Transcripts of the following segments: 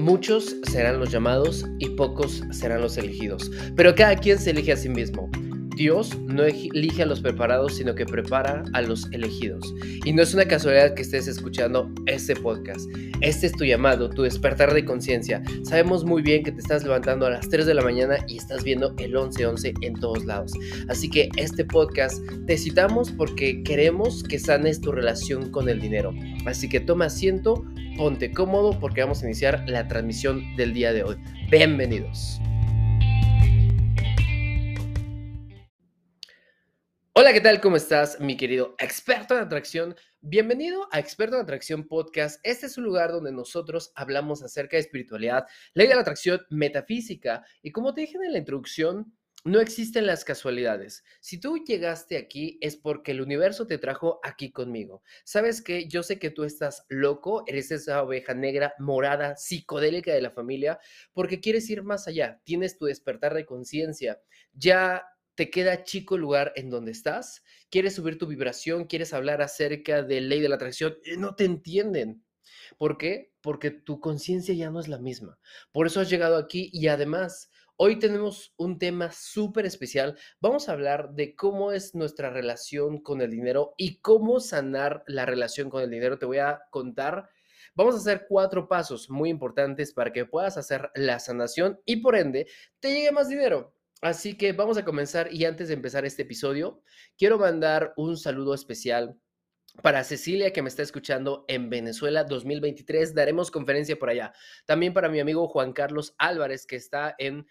Muchos serán los llamados y pocos serán los elegidos, pero cada quien se elige a sí mismo. Dios no elige a los preparados, sino que prepara a los elegidos. Y no es una casualidad que estés escuchando este podcast. Este es tu llamado, tu despertar de conciencia. Sabemos muy bien que te estás levantando a las 3 de la mañana y estás viendo el 11-11 en todos lados. Así que este podcast te citamos porque queremos que sanes tu relación con el dinero. Así que toma asiento, ponte cómodo porque vamos a iniciar la transmisión del día de hoy. Bienvenidos. Hola, ¿qué tal? ¿Cómo estás, mi querido experto en atracción? Bienvenido a Experto en Atracción Podcast. Este es un lugar donde nosotros hablamos acerca de espiritualidad, ley de la atracción, metafísica y como te dije en la introducción, no existen las casualidades. Si tú llegaste aquí es porque el universo te trajo aquí conmigo. ¿Sabes qué? Yo sé que tú estás loco, eres esa oveja negra, morada, psicodélica de la familia, porque quieres ir más allá, tienes tu despertar de conciencia, ya te queda chico el lugar en donde estás, quieres subir tu vibración, quieres hablar acerca de ley de la atracción y no te entienden. ¿Por qué? Porque tu conciencia ya no es la misma. Por eso has llegado aquí y además hoy tenemos un tema súper especial. Vamos a hablar de cómo es nuestra relación con el dinero y cómo sanar la relación con el dinero. Te voy a contar. Vamos a hacer cuatro pasos muy importantes para que puedas hacer la sanación y por ende te llegue más dinero. Así que vamos a comenzar y antes de empezar este episodio, quiero mandar un saludo especial para Cecilia que me está escuchando en Venezuela 2023. Daremos conferencia por allá. También para mi amigo Juan Carlos Álvarez que está en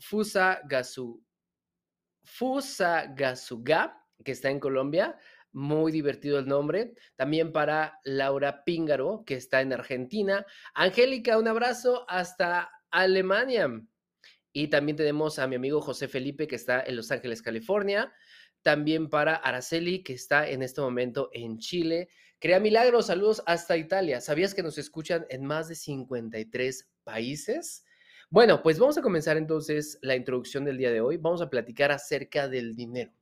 Fusagasu, Fusagasuga, que está en Colombia. Muy divertido el nombre. También para Laura Píngaro, que está en Argentina. Angélica, un abrazo hasta Alemania. Y también tenemos a mi amigo José Felipe, que está en Los Ángeles, California. También para Araceli, que está en este momento en Chile. Crea Milagros, saludos hasta Italia. ¿Sabías que nos escuchan en más de 53 países? Bueno, pues vamos a comenzar entonces la introducción del día de hoy. Vamos a platicar acerca del dinero.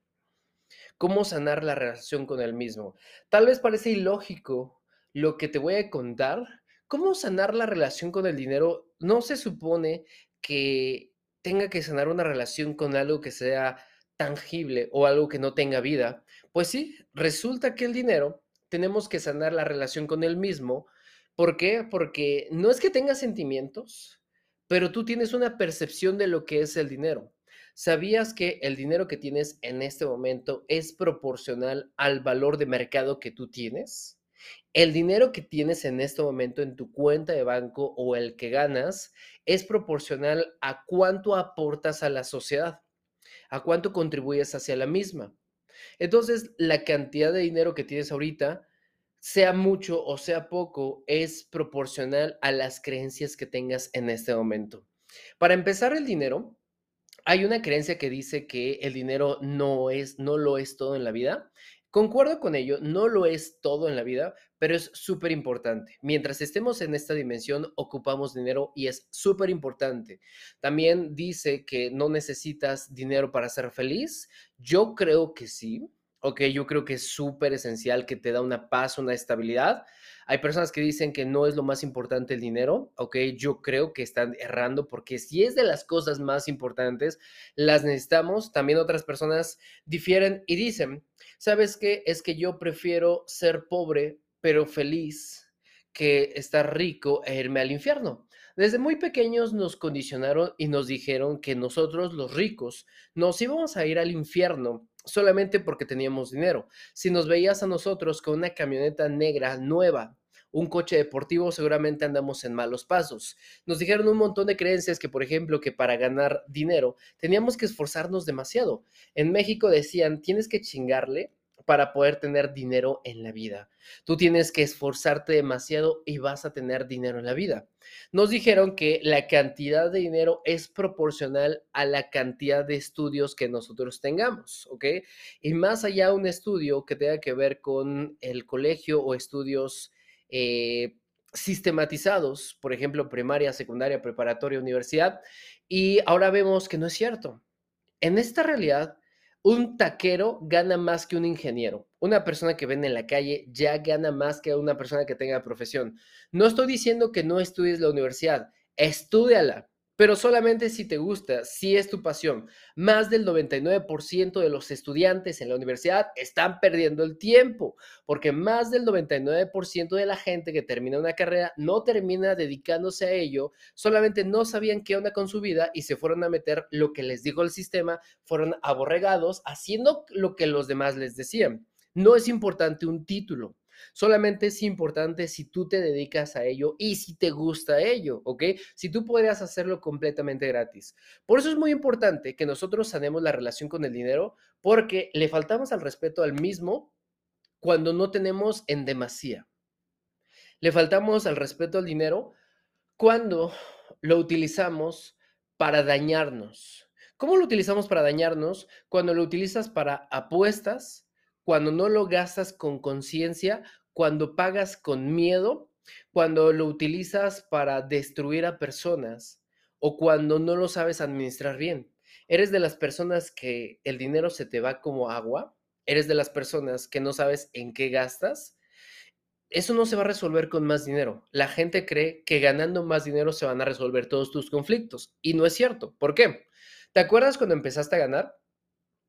Cómo sanar la relación con el mismo. Tal vez parece ilógico lo que te voy a contar. ¿Cómo sanar la relación con el dinero? No se supone que tenga que sanar una relación con algo que sea tangible o algo que no tenga vida, pues sí, resulta que el dinero tenemos que sanar la relación con él mismo. ¿Por qué? Porque no es que tenga sentimientos, pero tú tienes una percepción de lo que es el dinero. ¿Sabías que el dinero que tienes en este momento es proporcional al valor de mercado que tú tienes? El dinero que tienes en este momento en tu cuenta de banco o el que ganas es proporcional a cuánto aportas a la sociedad, a cuánto contribuyes hacia la misma. Entonces, la cantidad de dinero que tienes ahorita, sea mucho o sea poco, es proporcional a las creencias que tengas en este momento. Para empezar, el dinero, hay una creencia que dice que el dinero no es no lo es todo en la vida Concuerdo con ello, no lo es todo en la vida, pero es súper importante. Mientras estemos en esta dimensión, ocupamos dinero y es súper importante. También dice que no necesitas dinero para ser feliz. Yo creo que sí. Ok, yo creo que es súper esencial que te da una paz, una estabilidad. Hay personas que dicen que no es lo más importante el dinero, ok, yo creo que están errando porque si es de las cosas más importantes, las necesitamos. También otras personas difieren y dicen, ¿sabes qué? Es que yo prefiero ser pobre pero feliz que estar rico e irme al infierno. Desde muy pequeños nos condicionaron y nos dijeron que nosotros los ricos nos íbamos a ir al infierno solamente porque teníamos dinero. Si nos veías a nosotros con una camioneta negra nueva, un coche deportivo, seguramente andamos en malos pasos. Nos dijeron un montón de creencias que, por ejemplo, que para ganar dinero teníamos que esforzarnos demasiado. En México decían, tienes que chingarle para poder tener dinero en la vida. Tú tienes que esforzarte demasiado y vas a tener dinero en la vida. Nos dijeron que la cantidad de dinero es proporcional a la cantidad de estudios que nosotros tengamos, ¿ok? Y más allá un estudio que tenga que ver con el colegio o estudios eh, sistematizados, por ejemplo, primaria, secundaria, preparatoria, universidad, y ahora vemos que no es cierto. En esta realidad, un taquero gana más que un ingeniero. Una persona que vende en la calle ya gana más que una persona que tenga profesión. No estoy diciendo que no estudies la universidad, estudiala, pero solamente si te gusta, si es tu pasión. Más del 99% de los estudiantes en la universidad están perdiendo el tiempo, porque más del 99% de la gente que termina una carrera no termina dedicándose a ello, solamente no sabían qué onda con su vida y se fueron a meter lo que les dijo el sistema, fueron aborregados haciendo lo que los demás les decían. No es importante un título, Solamente es importante si tú te dedicas a ello y si te gusta ello, ¿ok? Si tú podrías hacerlo completamente gratis. Por eso es muy importante que nosotros sanemos la relación con el dinero porque le faltamos al respeto al mismo cuando no tenemos en demasía. Le faltamos al respeto al dinero cuando lo utilizamos para dañarnos. ¿Cómo lo utilizamos para dañarnos? Cuando lo utilizas para apuestas, cuando no lo gastas con conciencia, cuando pagas con miedo, cuando lo utilizas para destruir a personas o cuando no lo sabes administrar bien. ¿Eres de las personas que el dinero se te va como agua? ¿Eres de las personas que no sabes en qué gastas? Eso no se va a resolver con más dinero. La gente cree que ganando más dinero se van a resolver todos tus conflictos y no es cierto. ¿Por qué? ¿Te acuerdas cuando empezaste a ganar?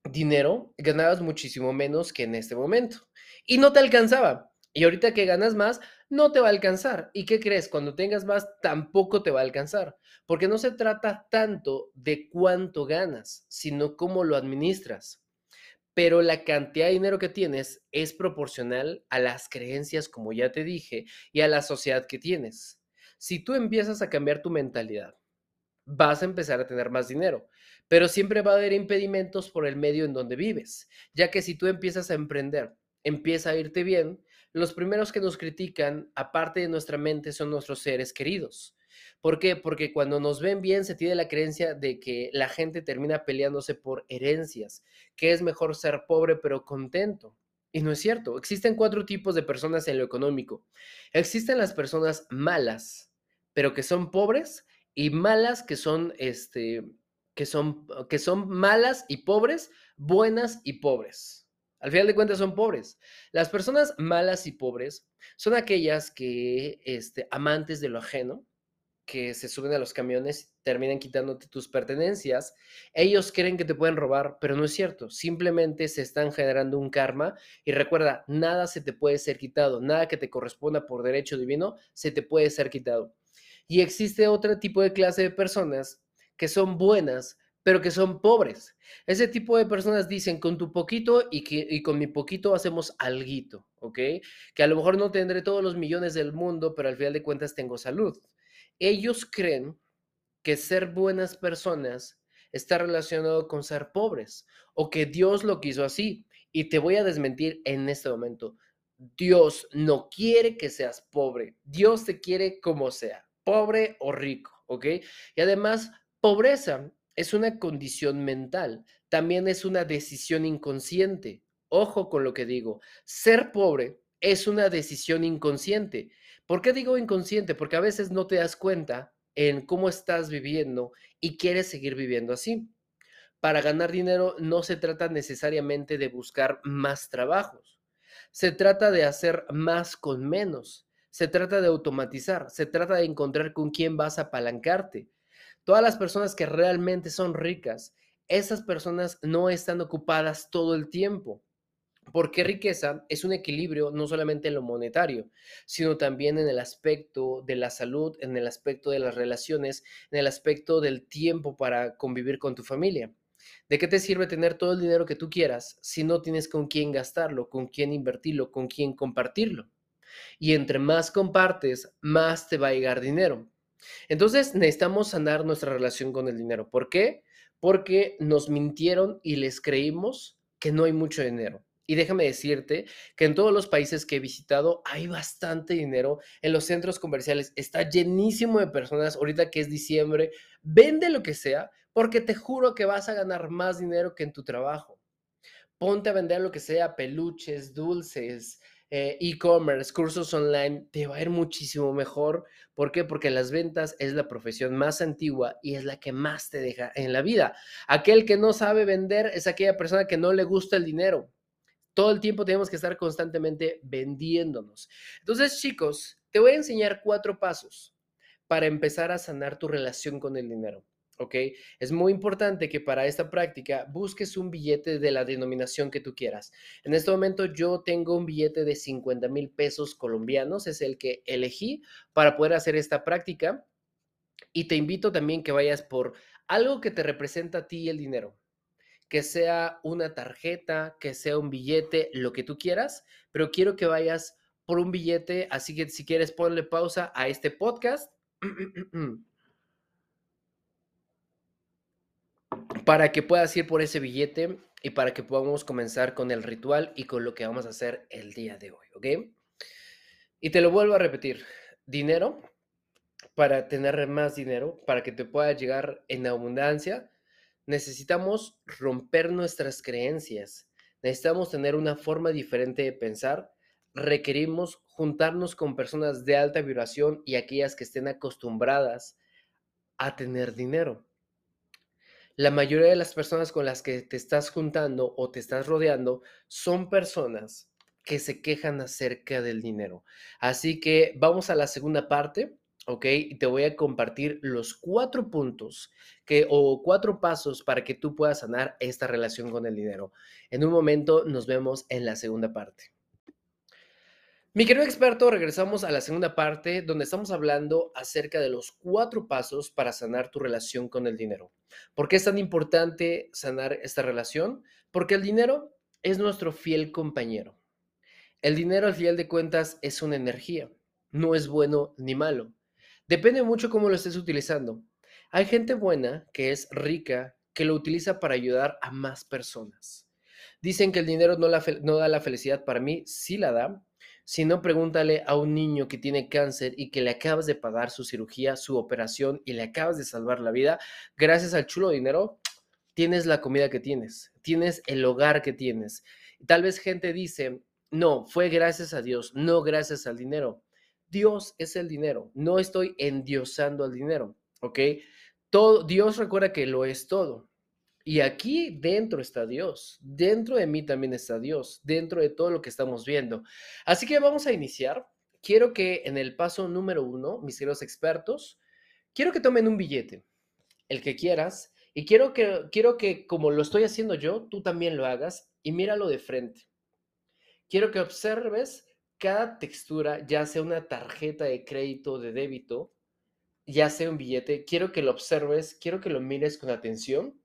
Dinero, ganabas muchísimo menos que en este momento. Y no te alcanzaba. Y ahorita que ganas más, no te va a alcanzar. ¿Y qué crees? Cuando tengas más, tampoco te va a alcanzar. Porque no se trata tanto de cuánto ganas, sino cómo lo administras. Pero la cantidad de dinero que tienes es proporcional a las creencias, como ya te dije, y a la sociedad que tienes. Si tú empiezas a cambiar tu mentalidad, vas a empezar a tener más dinero pero siempre va a haber impedimentos por el medio en donde vives, ya que si tú empiezas a emprender, empieza a irte bien, los primeros que nos critican, aparte de nuestra mente, son nuestros seres queridos. ¿Por qué? Porque cuando nos ven bien se tiene la creencia de que la gente termina peleándose por herencias, que es mejor ser pobre pero contento. Y no es cierto. Existen cuatro tipos de personas en lo económico. Existen las personas malas, pero que son pobres, y malas que son este, que son, que son malas y pobres, buenas y pobres. Al final de cuentas son pobres. Las personas malas y pobres son aquellas que, este, amantes de lo ajeno, que se suben a los camiones, terminan quitándote tus pertenencias. Ellos creen que te pueden robar, pero no es cierto. Simplemente se están generando un karma. Y recuerda, nada se te puede ser quitado, nada que te corresponda por derecho divino se te puede ser quitado. Y existe otro tipo de clase de personas que son buenas, pero que son pobres. Ese tipo de personas dicen con tu poquito y, que, con mi poquito hacemos alguito, ¿ok? Que a lo mejor no tendré todos los millones del mundo, pero al final de cuentas tengo salud. Ellos creen que ser buenas personas está relacionado con ser pobres o que Dios lo quiso así. Y te voy a desmentir en este momento. Dios no quiere que seas pobre. Dios te quiere como sea, pobre o rico, ¿ok? Y además, Pobreza es una condición mental, también es una decisión inconsciente. Ojo con lo que digo, ser pobre es una decisión inconsciente. ¿Por qué digo inconsciente? Porque a veces no te das cuenta en cómo estás viviendo y quieres seguir viviendo así. Para ganar dinero no se trata necesariamente de buscar más trabajos. Se trata de hacer más con menos. Se trata de automatizar. Se trata de encontrar con quién vas a apalancarte. Todas las personas que realmente son ricas, esas personas no están ocupadas todo el tiempo. Porque riqueza es un equilibrio no solamente en lo monetario, sino también en el aspecto de la salud, en el aspecto de las relaciones, en el aspecto del tiempo para convivir con tu familia. ¿De qué te sirve tener todo el dinero que tú quieras si no tienes con quién gastarlo, con quién invertirlo, con quién compartirlo? Y entre más compartes, más te va a llegar dinero. Entonces necesitamos sanar nuestra relación con el dinero. ¿Por qué? Porque nos mintieron y les creímos que no hay mucho dinero. Y déjame decirte que en todos los países que he visitado hay bastante dinero. En los centros comerciales está llenísimo de personas. Ahorita que es diciembre, vende lo que sea porque te juro que vas a ganar más dinero que en tu trabajo. Ponte a vender lo que sea, peluches, dulces, eh, e-commerce, cursos online, te va a ir muchísimo mejor. ¿Por qué? Porque las ventas es la profesión más antigua y es la que más te deja en la vida. Aquel que no sabe vender es aquella persona que no le gusta el dinero. Todo el tiempo tenemos que estar constantemente vendiéndonos. Entonces, chicos, te voy a enseñar cuatro pasos para empezar a sanar tu relación con el dinero. ¿Ok? Es muy importante que para esta práctica busques un billete de la denominación que tú quieras. En este momento yo tengo un billete de 50 mil pesos colombianos, es el que elegí para poder hacer esta práctica. Y te invito también que vayas por algo que te representa a ti el dinero, que sea una tarjeta, que sea un billete, lo que tú quieras, pero quiero que vayas por un billete, así que si quieres ponle pausa a este podcast. para que puedas ir por ese billete y para que podamos comenzar con el ritual y con lo que vamos a hacer el día de hoy, ¿ok? Y te lo vuelvo a repetir, dinero, para tener más dinero, para que te pueda llegar en abundancia, necesitamos romper nuestras creencias, necesitamos tener una forma diferente de pensar, requerimos juntarnos con personas de alta vibración y aquellas que estén acostumbradas a tener dinero la mayoría de las personas con las que te estás juntando o te estás rodeando son personas que se quejan acerca del dinero. Así que vamos a la segunda parte, ¿ok? Y te voy a compartir los cuatro puntos que, o cuatro pasos para que tú puedas sanar esta relación con el dinero. En un momento nos vemos en la segunda parte. Mi querido experto, regresamos a la segunda parte donde estamos hablando acerca de los cuatro pasos para sanar tu relación con el dinero. ¿Por qué es tan importante sanar esta relación? Porque el dinero es nuestro fiel compañero. El dinero al final de cuentas es una energía, no es bueno ni malo. Depende mucho cómo lo estés utilizando. Hay gente buena que es rica que lo utiliza para ayudar a más personas. Dicen que el dinero no, no da la felicidad para mí, sí la da, si no, pregúntale a un niño que tiene cáncer y que le acabas de pagar su cirugía, su operación y le acabas de salvar la vida, gracias al chulo dinero, tienes la comida que tienes, tienes el hogar que tienes. Tal vez gente dice, no, fue gracias a Dios, no gracias al dinero. Dios es el dinero, no estoy endiosando al dinero, ¿ok? Todo, Dios recuerda que lo es todo. Y aquí dentro está Dios, dentro de mí también está Dios, dentro de todo lo que estamos viendo. Así que vamos a iniciar. Quiero que en el paso número uno, mis queridos expertos, quiero que tomen un billete, el que quieras, y quiero que, quiero que como lo estoy haciendo yo, tú también lo hagas y míralo de frente. Quiero que observes cada textura, ya sea una tarjeta de crédito, de débito, ya sea un billete, quiero que lo observes, quiero que lo mires con atención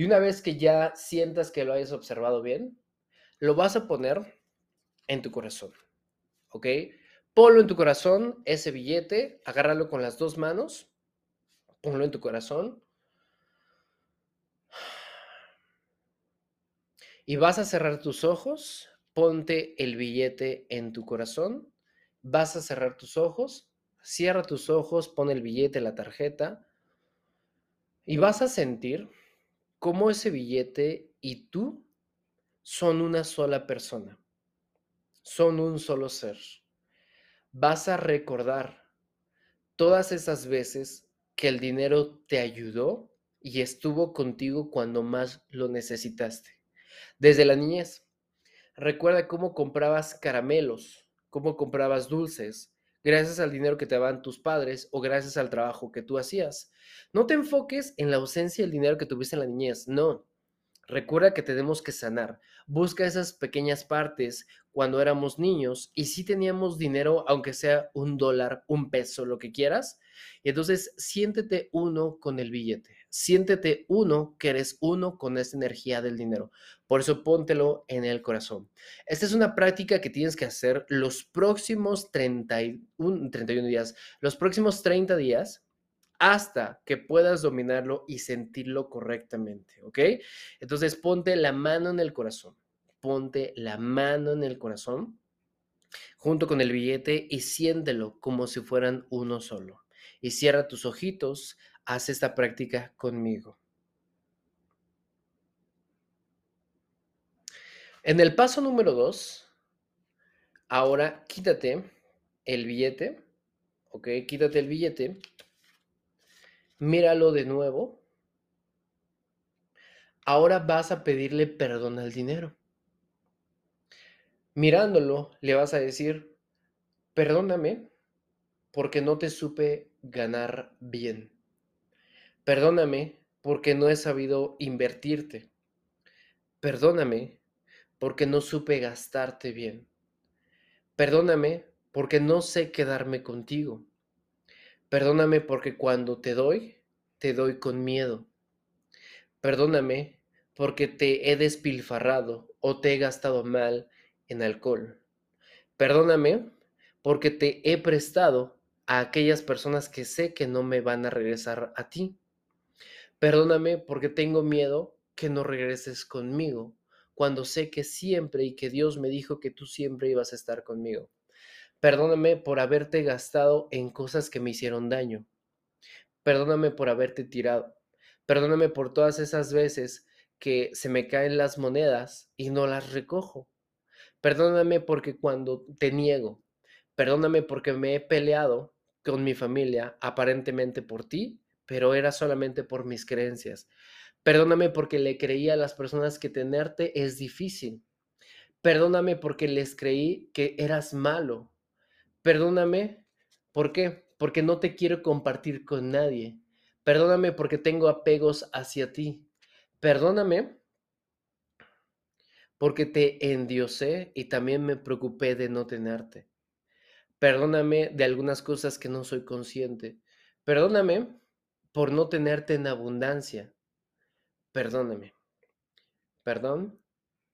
y una vez que ya sientas que lo hayas observado bien, lo vas a poner en tu corazón. ¿Ok? Ponlo en tu corazón, ese billete, agárralo con las dos manos, ponlo en tu corazón. Y vas a cerrar tus ojos, ponte el billete en tu corazón, vas a cerrar tus ojos, cierra tus ojos, pon el billete, la tarjeta, y vas a sentir cómo ese billete y tú son una sola persona, son un solo ser. Vas a recordar todas esas veces que el dinero te ayudó y estuvo contigo cuando más lo necesitaste. Desde la niñez. Recuerda cómo comprabas caramelos, cómo comprabas dulces, gracias al dinero que te daban tus padres o gracias al trabajo que tú hacías. No te enfoques en la ausencia del dinero que tuviste en la niñez, no. Recuerda que tenemos que sanar. Busca esas pequeñas partes cuando éramos niños y si teníamos dinero, aunque sea un dólar, un peso, lo que quieras. Y entonces siéntete uno con el billete. Siéntete uno que eres uno con esa energía del dinero. Por eso póntelo en el corazón. Esta es una práctica que tienes que hacer los próximos 31, 31 días, los próximos 30 días hasta que puedas dominarlo y sentirlo correctamente, ¿ok? Entonces ponte la mano en el corazón, ponte la mano en el corazón junto con el billete y siéntelo como si fueran uno solo. Y cierra tus ojitos, haz esta práctica conmigo. En el paso número dos, Ahora quítate el billete, ¿ok? Quítate el billete, míralo de nuevo. Ahora vas a pedirle perdón al dinero. Mirándolo, le vas a decir, perdóname porque no te supe ganar bien. Perdóname porque no he sabido invertirte. Perdóname porque no supe gastarte bien. Perdóname porque no sé quedarme contigo. Perdóname porque cuando te doy, te doy con miedo. Perdóname porque te he despilfarrado o te he gastado mal en alcohol. Perdóname porque te he prestado a aquellas personas que sé que no me van a regresar a ti. Perdóname porque tengo miedo que no regreses conmigo, cuando sé que siempre y que Dios me dijo que tú siempre ibas a estar conmigo. Perdóname por haberte gastado en cosas que me hicieron daño. Perdóname por haberte tirado. Perdóname por todas esas veces que se me caen las monedas y no las recojo. Perdóname porque cuando te niego, perdóname porque me he peleado con mi familia, aparentemente por ti, pero era solamente por mis creencias. Perdóname porque le creí a las personas que tenerte es difícil. Perdóname porque les creí que eras malo. Perdóname, ¿por qué? Porque no te quiero compartir con nadie. Perdóname porque tengo apegos hacia ti. Perdóname porque te endiosé y también me preocupé de no tenerte. Perdóname de algunas cosas que no soy consciente. Perdóname por no tenerte en abundancia. Perdóname. Perdón,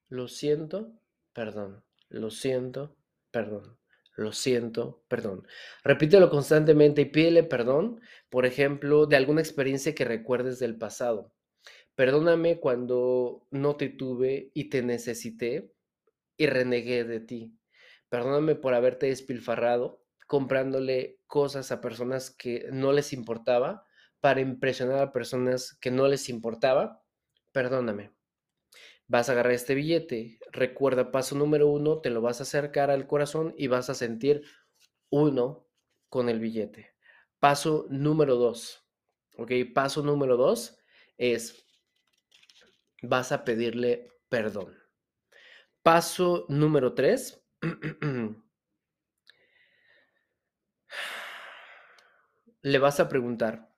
lo siento, perdón, lo siento, perdón, lo siento, perdón. Repítelo constantemente y pídele perdón, por ejemplo, de alguna experiencia que recuerdes del pasado. Perdóname cuando no te tuve y te necesité y renegué de ti. Perdóname por haberte despilfarrado comprándole cosas a personas que no les importaba para impresionar a personas que no les importaba. Perdóname. Vas a agarrar este billete. Recuerda, paso número uno, te lo vas a acercar al corazón y vas a sentir uno con el billete. Paso número dos. Ok, paso número dos es, vas a pedirle perdón. Paso número tres Le vas a preguntar,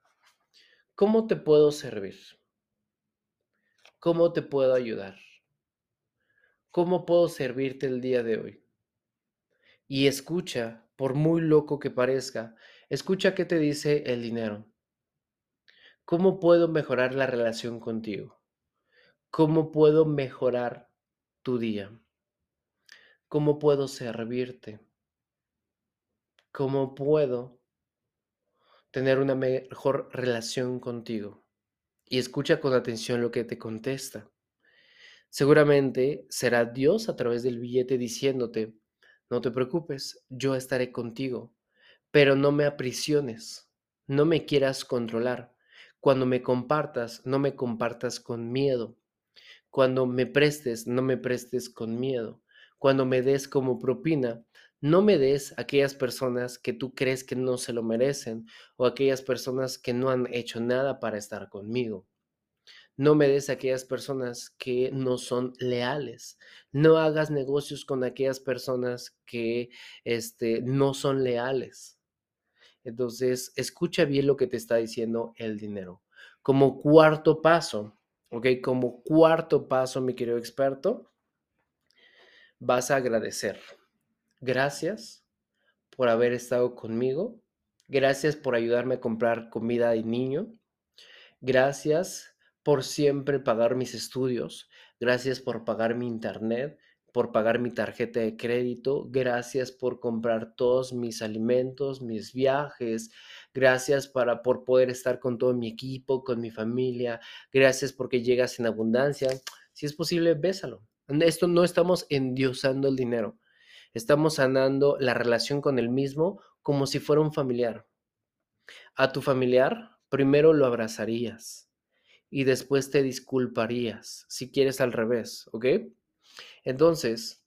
¿cómo te puedo servir? ¿Cómo te puedo ayudar? ¿Cómo puedo servirte el día de hoy? Y escucha, por muy loco que parezca, escucha qué te dice el dinero. ¿Cómo puedo mejorar la relación contigo? ¿Cómo puedo mejorar tu día? ¿Cómo puedo servirte? ¿Cómo puedo tener una mejor relación contigo? Y escucha con atención lo que te contesta. Seguramente será Dios a través del billete diciéndote, no te preocupes, yo estaré contigo, pero no me aprisiones, no me quieras controlar. Cuando me compartas, no me compartas con miedo. Cuando me prestes, no me prestes con miedo cuando me des como propina, no me des aquellas personas que tú crees que no se lo merecen o aquellas personas que no han hecho nada para estar conmigo. No me des aquellas personas que no son leales. No hagas negocios con aquellas personas que este, no son leales. Entonces, escucha bien lo que te está diciendo el dinero. Como cuarto paso, ¿ok? Como cuarto paso, mi querido experto, vas a agradecer. Gracias por haber estado conmigo. Gracias por ayudarme a comprar comida de niño. Gracias por siempre pagar mis estudios. Gracias por pagar mi internet, por pagar mi tarjeta de crédito. Gracias por comprar todos mis alimentos, mis viajes. Gracias para, por poder estar con todo mi equipo, con mi familia. Gracias porque llegas en abundancia. Si es posible, bésalo. Esto no estamos endiosando el dinero. Estamos sanando la relación con el mismo como si fuera un familiar. A tu familiar primero lo abrazarías y después te disculparías, si quieres al revés, ¿ok? Entonces,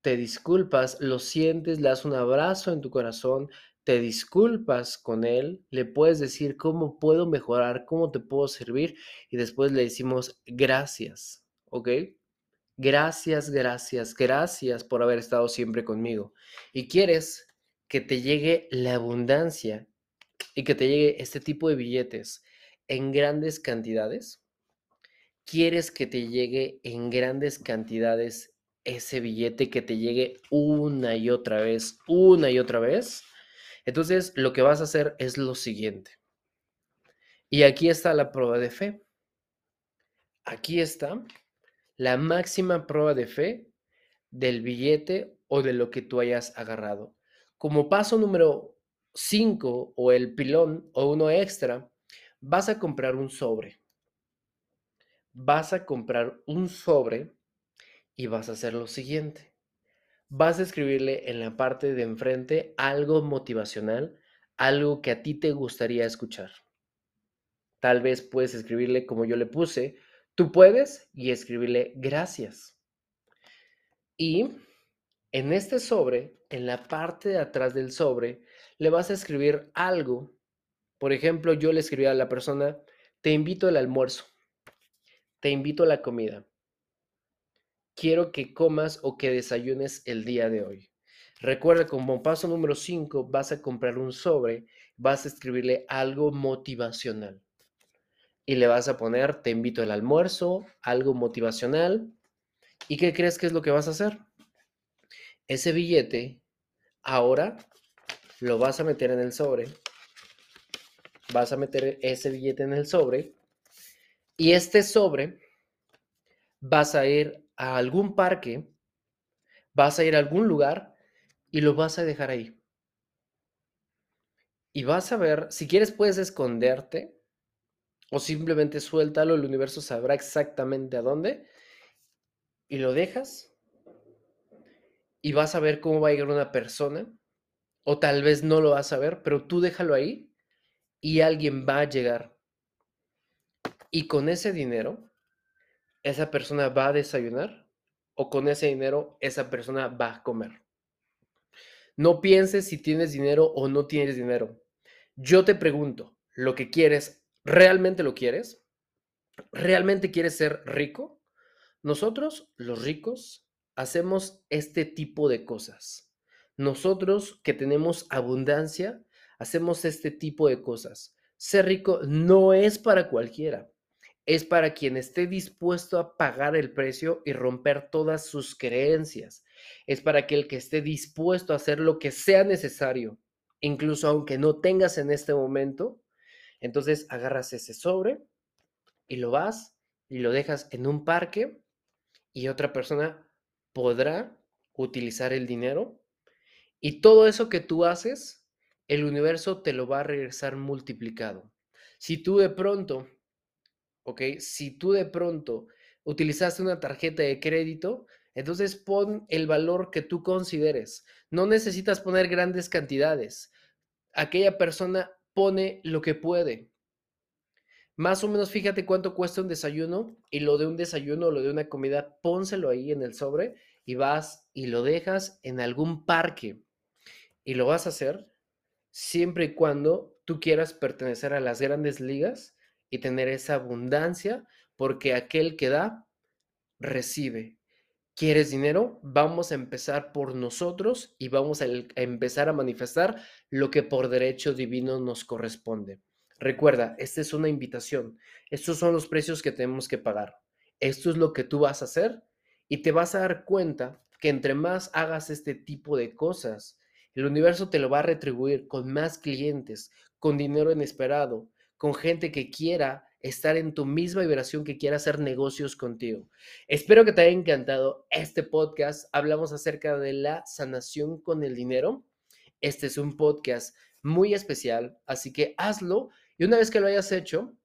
te disculpas, lo sientes, le das un abrazo en tu corazón, te disculpas con él, le puedes decir cómo puedo mejorar, cómo te puedo servir y después le decimos gracias, ¿ok? Gracias, gracias, gracias por haber estado siempre conmigo. Y quieres que te llegue la abundancia y que te llegue este tipo de billetes en grandes cantidades. ¿Quieres que te llegue en grandes cantidades ese billete, que te llegue una y otra vez, una y otra vez? Entonces, lo que vas a hacer es lo siguiente. Y aquí está la prueba de fe. Aquí está la máxima prueba de fe del billete o de lo que tú hayas agarrado. Como paso número 5 o el pilón o uno extra, vas a comprar un sobre. Vas a comprar un sobre y vas a hacer lo siguiente. Vas a escribirle en la parte de enfrente algo motivacional, algo que a ti te gustaría escuchar. Tal vez puedes escribirle como yo le puse, Tú puedes y escribirle gracias. Y en este sobre, en la parte de atrás del sobre, le vas a escribir algo. Por ejemplo, yo le escribí a la persona, te invito al almuerzo, te invito a la comida. Quiero que comas o que desayunes el día de hoy. Recuerda, como paso número 5, vas a comprar un sobre, vas a escribirle algo motivacional y le vas a poner, te invito al almuerzo, algo motivacional. ¿Y qué crees que es lo que vas a hacer? Ese billete, ahora lo vas a meter en el sobre. Vas a meter ese billete en el sobre. Y este sobre, vas a ir a algún parque, vas a ir a algún lugar y lo vas a dejar ahí. Y vas a ver, si quieres puedes esconderte o simplemente suéltalo, el universo sabrá exactamente a dónde. Y lo dejas. Y vas a ver cómo va a llegar una persona. O tal vez no lo vas a ver, pero tú déjalo ahí. Y alguien va a llegar. Y con ese dinero, esa persona va a desayunar. O con ese dinero, esa persona va a comer. No pienses si tienes dinero o no tienes dinero. Yo te pregunto, ¿lo que quieres ¿Realmente lo quieres? ¿Realmente quieres ser rico? Nosotros, los ricos, hacemos este tipo de cosas. Nosotros que tenemos abundancia, hacemos este tipo de cosas. Ser rico no es para cualquiera, es para quien esté dispuesto a pagar el precio y romper todas sus creencias. Es para aquel que esté dispuesto a hacer lo que sea necesario, incluso aunque no tengas en este momento, entonces agarras ese sobre y lo vas y lo dejas en un parque y otra persona podrá utilizar el dinero y todo eso que tú haces, el universo te lo va a regresar multiplicado. Si tú de pronto, ok, si tú de pronto utilizaste una tarjeta de crédito, entonces pon el valor que tú consideres. No necesitas poner grandes cantidades. Aquella persona pone lo que puede. Más o menos fíjate cuánto cuesta un desayuno y lo de un desayuno o lo de una comida, pónselo ahí en el sobre y vas y lo dejas en algún parque. Y lo vas a hacer siempre y cuando tú quieras pertenecer a las grandes ligas y tener esa abundancia, porque aquel que da, recibe. ¿Quieres dinero? Vamos a empezar por nosotros y vamos a, empezar a manifestar lo que por derecho divino nos corresponde. Recuerda, esta es una invitación. Estos son los precios que tenemos que pagar. Esto es lo que tú vas a hacer y te vas a dar cuenta que entre más hagas este tipo de cosas, el universo te lo va a retribuir con más clientes, con dinero inesperado, con gente que quiera estar en tu misma vibración que quiera hacer negocios contigo. Espero que te haya encantado este podcast. Hablamos acerca de la sanación con el dinero. Este es un podcast muy especial, así que hazlo y una vez que lo hayas hecho,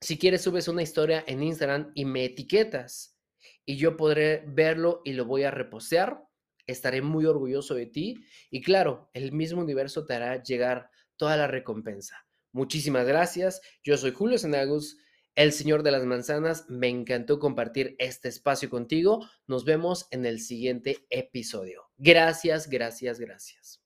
si quieres subes una historia en Instagram y me etiquetas y yo podré verlo y lo voy a repostear. Estaré muy orgulloso de ti y claro, el mismo universo te hará llegar toda la recompensa. Muchísimas gracias. Yo soy Julio Senagus el Señor de las Manzanas. Me encantó compartir este espacio contigo. Nos vemos en el siguiente episodio. Gracias, gracias, gracias.